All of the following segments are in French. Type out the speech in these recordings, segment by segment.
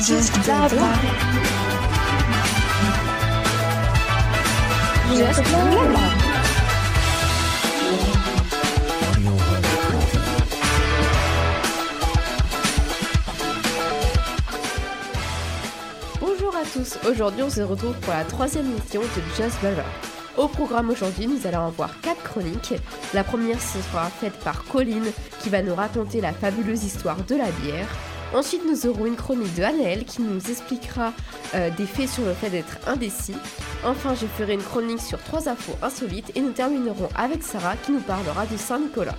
Just blabla. Just blabla. Bonjour à tous, aujourd'hui on se retrouve pour la troisième émission de Just Blabla. Au programme aujourd'hui, nous allons avoir quatre chroniques. La première sera faite par Colline qui va nous raconter la fabuleuse histoire de la bière. Ensuite, nous aurons une chronique de Anaël qui nous expliquera euh, des faits sur le fait d'être indécis. Enfin, je ferai une chronique sur trois infos insolites et nous terminerons avec Sarah qui nous parlera du Saint-Nicolas.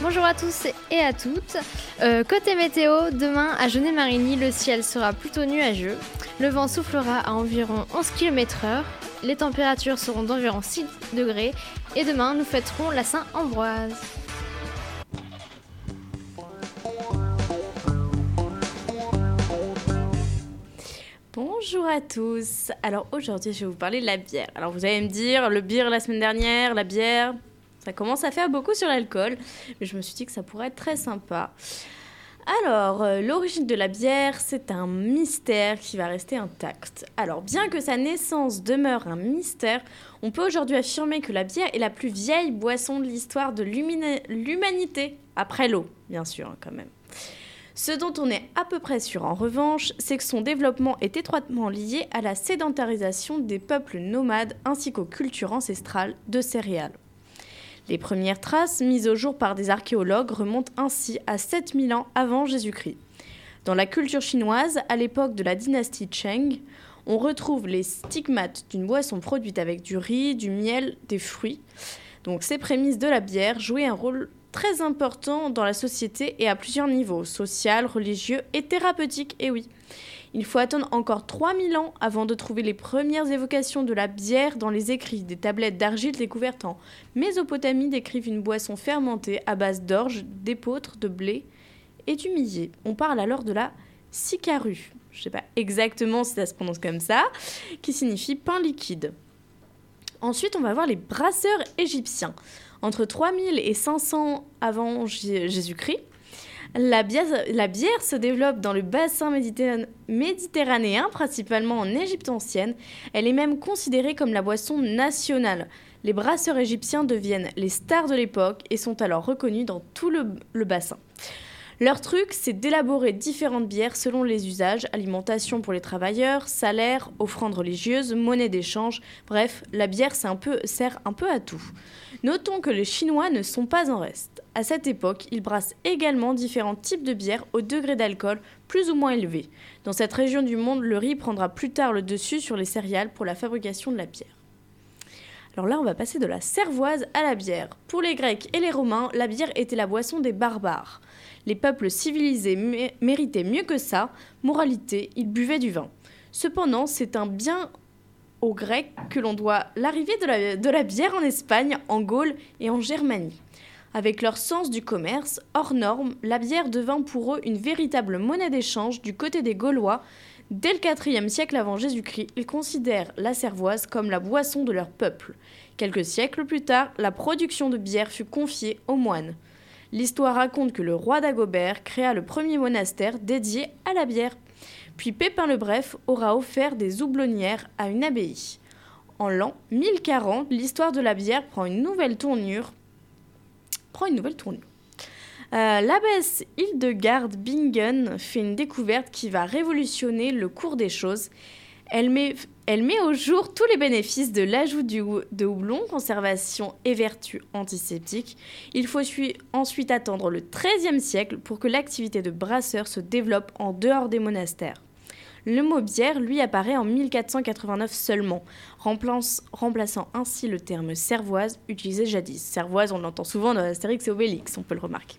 Bonjour à tous et à toutes. Euh, côté météo, demain à Genet-Marigny, le ciel sera plutôt nuageux. Le vent soufflera à environ 11 km/h. Les températures seront d'environ 6 degrés. Et demain, nous fêterons la Saint-Ambroise. Bonjour à tous. Alors aujourd'hui, je vais vous parler de la bière. Alors vous allez me dire, le bière la semaine dernière, la bière, ça commence à faire beaucoup sur l'alcool, mais je me suis dit que ça pourrait être très sympa. Alors, euh, l'origine de la bière, c'est un mystère qui va rester intact. Alors, bien que sa naissance demeure un mystère, on peut aujourd'hui affirmer que la bière est la plus vieille boisson de l'histoire de l'humanité, après l'eau, bien sûr, hein, quand même. Ce dont on est à peu près sûr en revanche, c'est que son développement est étroitement lié à la sédentarisation des peuples nomades ainsi qu'aux cultures ancestrales de céréales. Les premières traces mises au jour par des archéologues remontent ainsi à 7000 ans avant Jésus-Christ. Dans la culture chinoise, à l'époque de la dynastie Cheng, on retrouve les stigmates d'une boisson produite avec du riz, du miel, des fruits. Donc ces prémices de la bière jouaient un rôle très important dans la société et à plusieurs niveaux, social, religieux et thérapeutique, et oui. Il faut attendre encore 3000 ans avant de trouver les premières évocations de la bière dans les écrits. Des tablettes d'argile découvertes en Mésopotamie décrivent une boisson fermentée à base d'orge, d'épeautre, de blé et du millet. On parle alors de la sicaru. Je ne sais pas exactement si ça se prononce comme ça, qui signifie pain liquide. Ensuite, on va voir les brasseurs égyptiens. Entre 3000 et 500 avant Jésus-Christ, la bière, se développe dans le bassin méditerranéen, principalement en Égypte ancienne. Elle est même considérée comme la boisson nationale. Les brasseurs égyptiens deviennent les stars de l'époque et sont alors reconnus dans tout le bassin. Leur truc, c'est d'élaborer différentes bières selon les usages, alimentation pour les travailleurs, salaire, offrandes religieuses, monnaie d'échange, bref, la bière un sert un peu à tout. Notons que les Chinois ne sont pas en reste. À cette époque, ils brassent également différents types de bières au degré d'alcool plus ou moins élevé. Dans cette région du monde, le riz prendra plus tard le dessus sur les céréales pour la fabrication de la bière. Alors là, on va passer de la cervoise à la bière. Pour les Grecs et les Romains, la bière était la boisson des barbares. Les peuples civilisés mé- méritaient mieux que ça. Moralité, ils buvaient du vin. Cependant, c'est un bien aux Grecs que l'on doit l'arrivée de la, de la bière en Espagne, en Gaule et en Germanie. Avec leur sens du commerce, hors norme, la bière devint pour eux une véritable monnaie d'échange du côté des Gaulois. Dès le IVe siècle avant Jésus-Christ, ils considèrent la cervoise comme la boisson de leur peuple. Quelques siècles plus tard, la production de bière fut confiée aux moines. L'histoire raconte que le roi d'Agobert créa le premier monastère dédié à la bière. Puis Pépin le Bref aura offert des houblonnières à une abbaye. En l'an 1040, l'histoire de la bière prend une nouvelle tournure. Prend une nouvelle tournure. Euh, L'abbesse Hildegarde Bingen fait une découverte qui va révolutionner le cours des choses. Elle met, elle met au jour tous les bénéfices de l'ajout de houblon, conservation et vertus antiseptiques. Il faut sui- ensuite attendre le XIIIe siècle pour que l'activité de brasseur se développe en dehors des monastères. Le mot bière, lui, apparaît en 1489 seulement, remplaçant ainsi le terme cervoise utilisé jadis. Cervoise, on l'entend souvent dans Astérix et Obélix, on peut le remarquer.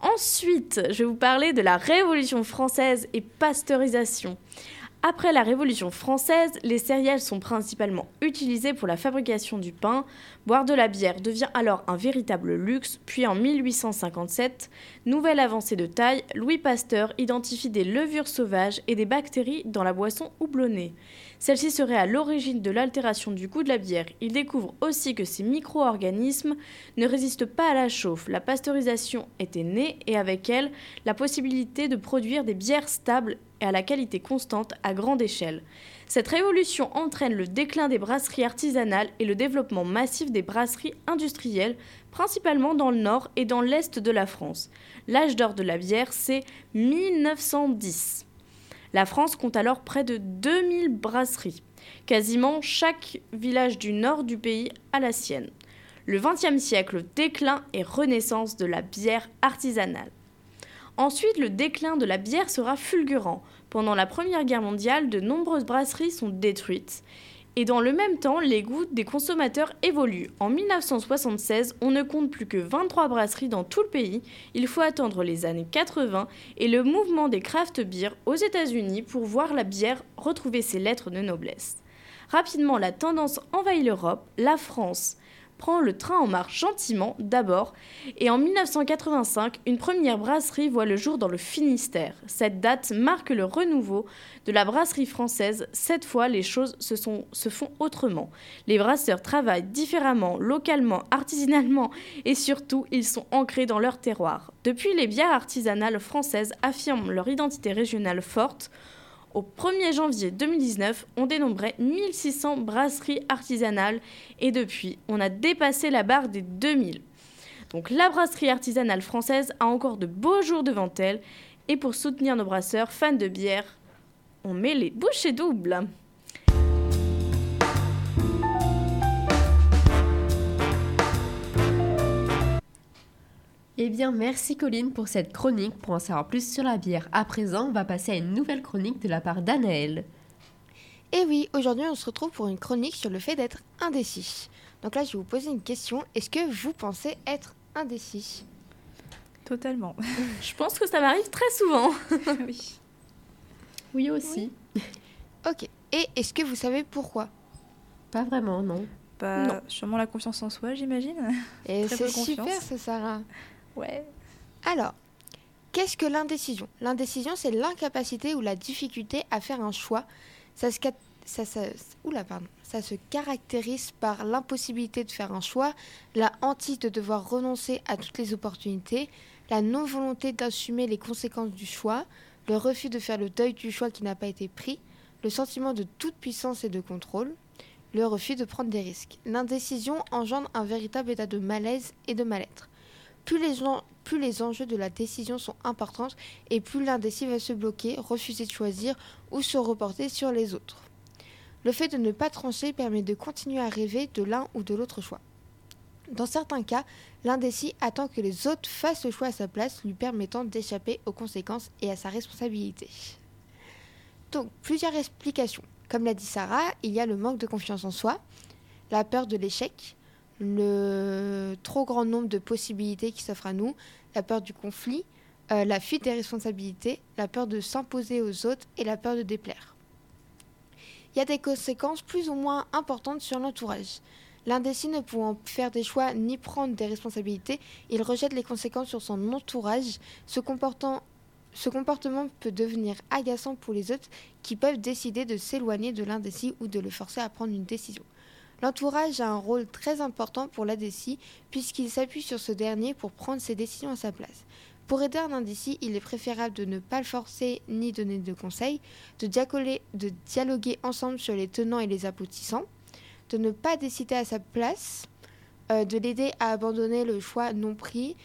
Ensuite, je vais vous parler de la Révolution française et pasteurisation. Après la Révolution française, les céréales sont principalement utilisées pour la fabrication du pain. Boire de la bière devient alors un véritable luxe, puis en 1857, nouvelle avancée de taille, Louis Pasteur identifie des levures sauvages et des bactéries dans la boisson houblonnée. Celle-ci serait à l'origine de l'altération du goût de la bière. Il découvre aussi que ces micro-organismes ne résistent pas à la chauffe. La pasteurisation était née et avec elle la possibilité de produire des bières stables et à la qualité constante à grande échelle. Cette révolution entraîne le déclin des brasseries artisanales et le développement massif des brasseries industrielles, principalement dans le nord et dans l'est de la France. L'âge d'or de la bière, c'est 1910. La France compte alors près de 2000 brasseries. Quasiment chaque village du nord du pays a la sienne. Le XXe siècle, déclin et renaissance de la bière artisanale. Ensuite, le déclin de la bière sera fulgurant. Pendant la Première Guerre mondiale, de nombreuses brasseries sont détruites. Et dans le même temps, les goûts des consommateurs évoluent. En 1976, on ne compte plus que 23 brasseries dans tout le pays. Il faut attendre les années 80 et le mouvement des craft beer aux États-Unis pour voir la bière retrouver ses lettres de noblesse. Rapidement, la tendance envahit l'Europe. La France prend le train en marche gentiment d'abord, et en 1985, une première brasserie voit le jour dans le Finistère. Cette date marque le renouveau de la brasserie française. Cette fois, les choses se, sont, se font autrement. Les brasseurs travaillent différemment, localement, artisanalement, et surtout, ils sont ancrés dans leur terroir. Depuis, les bières artisanales françaises affirment leur identité régionale forte. Au 1er janvier 2019, on dénombrait 1600 brasseries artisanales et depuis, on a dépassé la barre des 2000. Donc la brasserie artisanale française a encore de beaux jours devant elle et pour soutenir nos brasseurs fans de bière, on met les bouchées doubles. Eh bien, merci Colline pour cette chronique. Pour en savoir plus sur la bière, à présent, on va passer à une nouvelle chronique de la part d'Anaël. Et oui, aujourd'hui on se retrouve pour une chronique sur le fait d'être indécis. Donc là, je vais vous poser une question. Est-ce que vous pensez être indécis? Totalement. Je pense que ça m'arrive très souvent. oui. Oui aussi. Ok. Et est-ce que vous savez pourquoi? Pas vraiment, non. Bah, Non. sûrement la confiance en soi, j'imagine. Et c'est super, ça, Sarah. Alors, qu'est-ce que l'indécision? L'indécision, c'est l'incapacité ou la difficulté à faire un choix. Ça se, ça, ça se caractérise par l'impossibilité de faire un choix, la hantise de devoir renoncer à toutes les opportunités, la non-volonté d'assumer les conséquences du choix, le refus de faire le deuil du choix qui n'a pas été pris, le sentiment de toute puissance et de contrôle, le refus de prendre des risques. L'indécision engendre un véritable état de malaise et de mal-être. Plus les, enjeux de la décision sont importants et plus l'indécis va se bloquer, refuser de choisir ou se reporter sur les autres. Le fait de ne pas trancher permet de continuer à rêver de l'un ou de l'autre choix. Dans certains cas, l'indécis attend que les autres fassent le choix à sa place, lui permettant d'échapper aux conséquences et à sa responsabilité. Donc, plusieurs explications. Comme l'a dit Sarah, il y a le manque de confiance en soi, la peur de l'échec, le trop grand nombre de possibilités qui s'offrent à nous, la peur du conflit, euh, la fuite des responsabilités, la peur de s'imposer aux autres et la peur de déplaire. Il y a des conséquences plus ou moins importantes sur l'entourage. L'indécis ne pouvant faire des choix ni prendre des responsabilités, il rejette les conséquences sur son entourage. Ce, comportement peut devenir agaçant pour les autres qui peuvent décider de s'éloigner de l'indécis ou de le forcer à prendre une décision. L'entourage a un rôle très important pour l'indécis puisqu'il s'appuie sur ce dernier pour prendre ses décisions à sa place. Pour aider un indécis, il est préférable de ne pas le forcer ni donner de conseils, de, dialoguer ensemble sur les tenants et les aboutissants, de ne pas décider à sa place, euh, de l'aider à abandonner le choix non pris,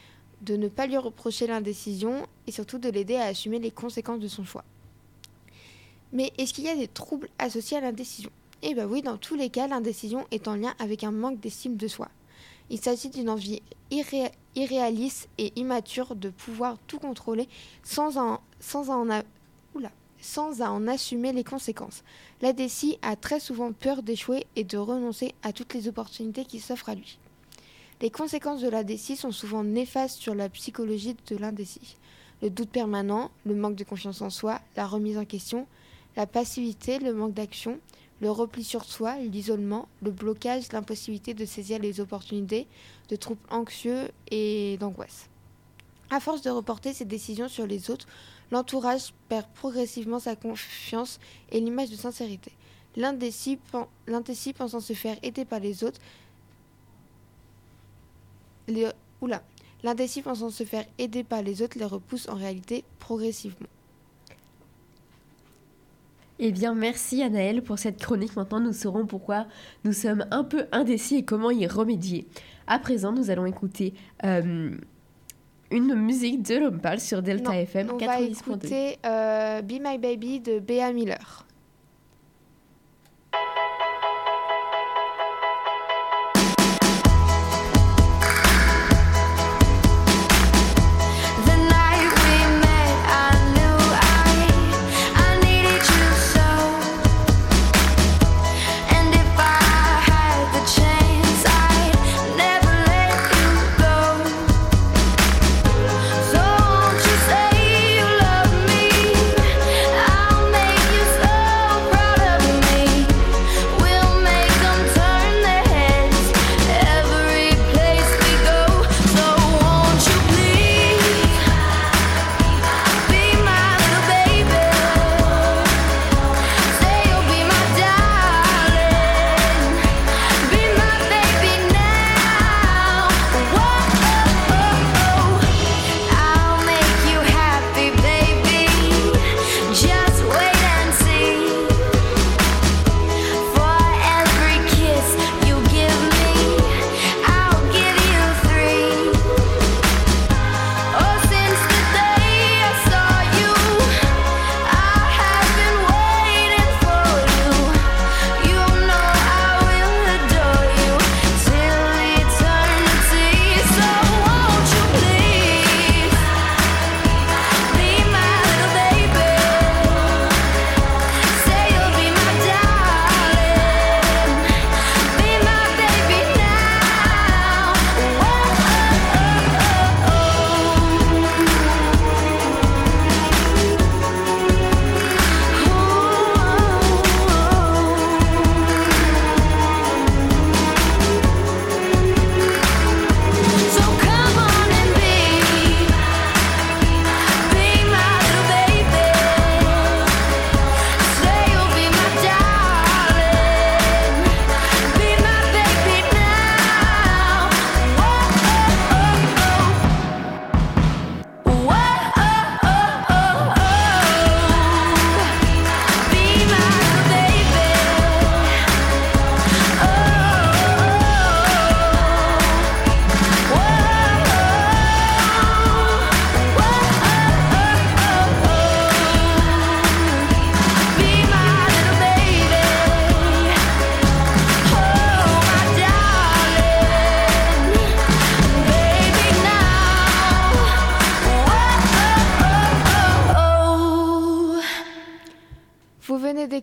de ne pas lui reprocher l'indécision et surtout de l'aider à assumer les conséquences de son choix. Mais est-ce qu'il y a des troubles associés à l'indécision? Eh bien oui, dans tous les cas, l'indécision est en lien avec un manque d'estime de soi. Il s'agit d'une envie irré- irréaliste et immature de pouvoir tout contrôler sans en, assumer les conséquences. L'indécis a très souvent peur d'échouer et de renoncer à toutes les opportunités qui s'offrent à lui. Les conséquences de l'indécis sont souvent néfastes sur la psychologie de l'indécis. Le doute permanent, le manque de confiance en soi, la remise en question, la passivité, le manque d'action, le repli sur soi, l'isolement, le blocage, l'impossibilité de saisir les opportunités, de troubles anxieux et d'angoisse. À force de reporter ses décisions sur les autres, l'entourage perd progressivement sa confiance et l'image de sincérité. L'indécis pen- l'indécis pensant se faire aider par les autres. L'indécis pensant se faire aider par les autres les repousse en réalité progressivement. Eh bien, merci Anaëlle pour cette chronique. Maintenant, nous saurons pourquoi nous sommes un peu indécis et comment y remédier. À présent, nous allons écouter euh, une musique de Lompal sur Delta Non, FM On va 90.2. écouter euh, Be My Baby de Bea Miller.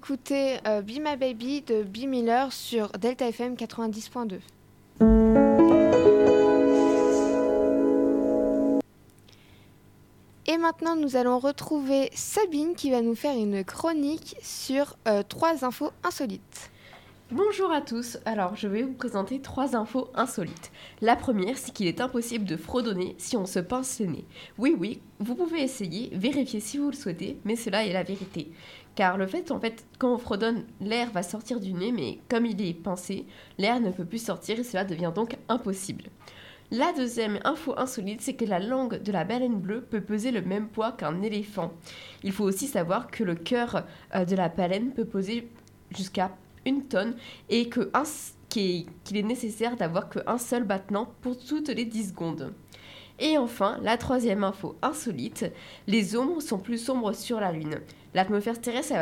D'écouter euh, Be My Baby de B Miller sur Delta FM 90.2. Et maintenant, nous allons retrouver Sabine qui va nous faire une chronique sur euh, trois infos insolites. Bonjour à tous, alors je vais vous présenter trois infos insolites. La première, c'est qu'il est impossible de fredonner si on se pince le nez. Oui, oui, vous pouvez essayer, vérifier si vous le souhaitez, mais cela est la vérité. Car le fait, en fait, quand on fredonne, l'air va sortir du nez, mais comme il est pincé, l'air ne peut plus sortir et cela devient donc impossible. La deuxième info insolite, c'est que la langue de la baleine bleue peut peser le même poids qu'un éléphant. Il faut aussi savoir que le cœur euh, de la baleine peut peser jusqu'à une tonne et qu'il est, nécessaire d'avoir qu'un seul battement pour toutes les 10 secondes. Et enfin, la troisième info insolite, les ombres sont plus sombres sur la Lune. L'atmosphère terrestre,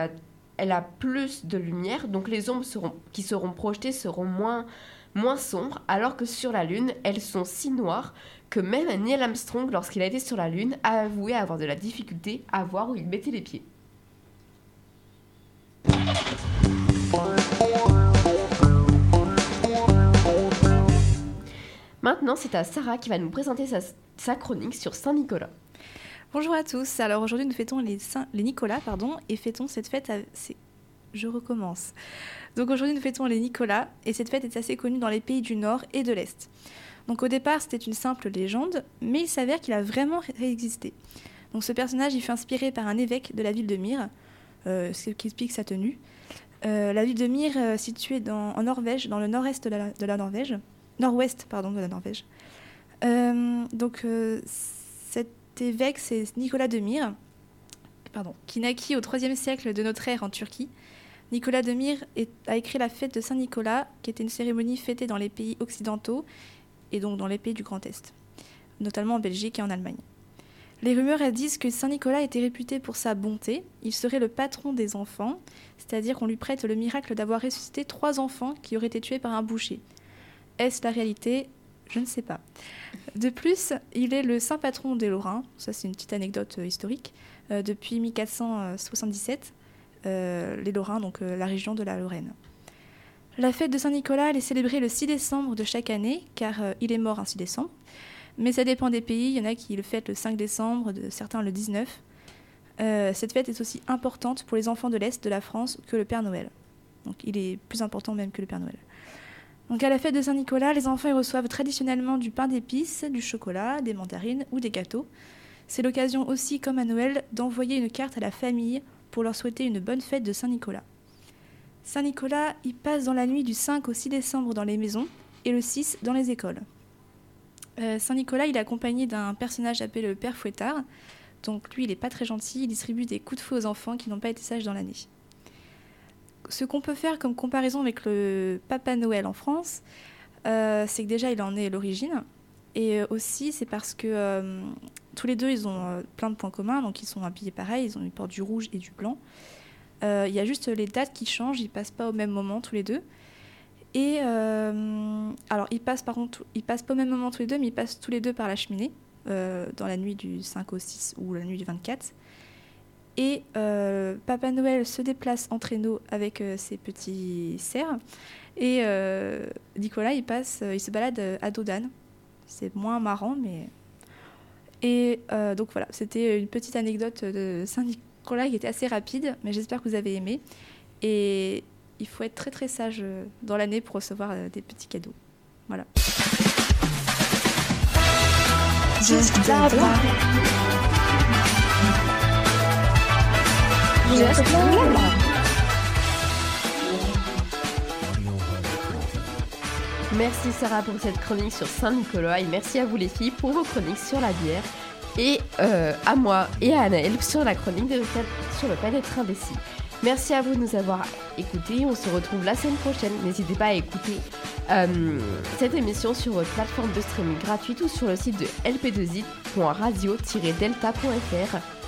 elle a, plus de lumière, donc les ombres qui seront projetées seront moins, moins sombres, alors que sur la Lune, elles sont si noires que même Neil Armstrong, lorsqu'il a été sur la Lune, a avoué avoir de la difficulté à voir où il mettait les pieds. Maintenant, c'est à Sarah qui va nous présenter sa, chronique sur Saint-Nicolas. Bonjour à tous. Alors aujourd'hui, nous fêtons les, les Nicolas, pardon, et fêtons cette fête. à- Je recommence. Donc aujourd'hui, nous fêtons les Nicolas, et cette fête est assez connue dans les pays du Nord et de l'Est. Donc au départ, c'était une simple légende, mais il s'avère qu'il a vraiment réexisté. Donc ce personnage, il fut inspiré par un évêque de la ville de Myre, euh, ce qui explique sa tenue. Euh, la ville de Myre, euh, située en Norvège, dans le nord-est de la Norvège, nord-ouest pardon de la Norvège. Euh, donc euh, cet évêque, c'est Nicolas de Myre, pardon, qui naquit au IIIe siècle de notre ère en Turquie. Nicolas de Myre a écrit la fête de Saint-Nicolas, qui était une cérémonie fêtée dans les pays occidentaux et donc dans les pays du Grand Est, notamment en Belgique et en Allemagne. Les rumeurs elles disent que Saint-Nicolas était réputé pour sa bonté. Il serait le patron des enfants, c'est-à-dire qu'on lui prête le miracle d'avoir ressuscité trois enfants qui auraient été tués par un boucher. Est-ce la réalité? Je ne sais pas. De plus, il est le saint patron des Lorrains, ça c'est une petite anecdote euh, historique, euh, depuis 1477, euh, les Lorrains, donc la région de la Lorraine. La fête de Saint-Nicolas, elle est célébrée le 6 décembre de chaque année, car il est mort un 6 décembre. Mais ça dépend des pays, il y en a qui le fêtent le 5 décembre, de, certains le 19. Euh, cette fête est aussi importante pour les enfants de l'Est de la France que le Père Noël. Donc il est plus important même que le Père Noël. Donc à la fête de Saint-Nicolas, les enfants y reçoivent traditionnellement du pain d'épices, du chocolat, des mandarines ou des gâteaux. C'est l'occasion aussi, comme à Noël, d'envoyer une carte à la famille pour leur souhaiter une bonne fête de Saint-Nicolas. Saint-Nicolas, il passe dans la nuit du 5 au 6 décembre dans les maisons et le 6 dans les écoles. Euh, Saint-Nicolas, est accompagné d'un personnage appelé le Père Fouettard. Donc lui, il n'est pas très gentil, il distribue des coups de feu aux enfants qui n'ont pas été sages dans l'année. Ce qu'on peut faire comme comparaison avec le Papa Noël en France, euh, c'est que déjà, il en est l'origine. Et euh, aussi, c'est parce que euh, tous les deux, ils ont plein de points communs. Donc, ils sont habillés pareil, ils, ont, ils portent du rouge et du blanc. Il y a juste les dates qui changent, ils passent pas au même moment tous les deux. Et alors, ils passent par contre, ils passent pas au même moment tous les deux, mais ils passent tous les deux par la cheminée dans la nuit du 5 au 6 ou la nuit du 24. Et euh, Papa Noël se déplace en traîneau avec euh, ses petits cerfs. Et euh, Nicolas, il passe, il se balade à dos d'âne. C'est moins marrant, mais. Et donc voilà, c'était une petite anecdote de Saint-Nicolas qui était assez rapide, mais j'espère que vous avez aimé. Et il faut être très très sage dans l'année pour recevoir des petits cadeaux. Voilà. Merci Sarah pour cette chronique sur Saint-Nicolas et merci à vous les filles pour vos chroniques sur la bière et euh, à moi et à Anaël sur la chronique de sur le pas d'être indécis. Merci à vous de nous avoir écoutés. On se retrouve la semaine prochaine. N'hésitez pas à écouter euh, cette émission sur votre plateforme de streaming gratuite ou sur le site de lp2i.radio-delta.fr.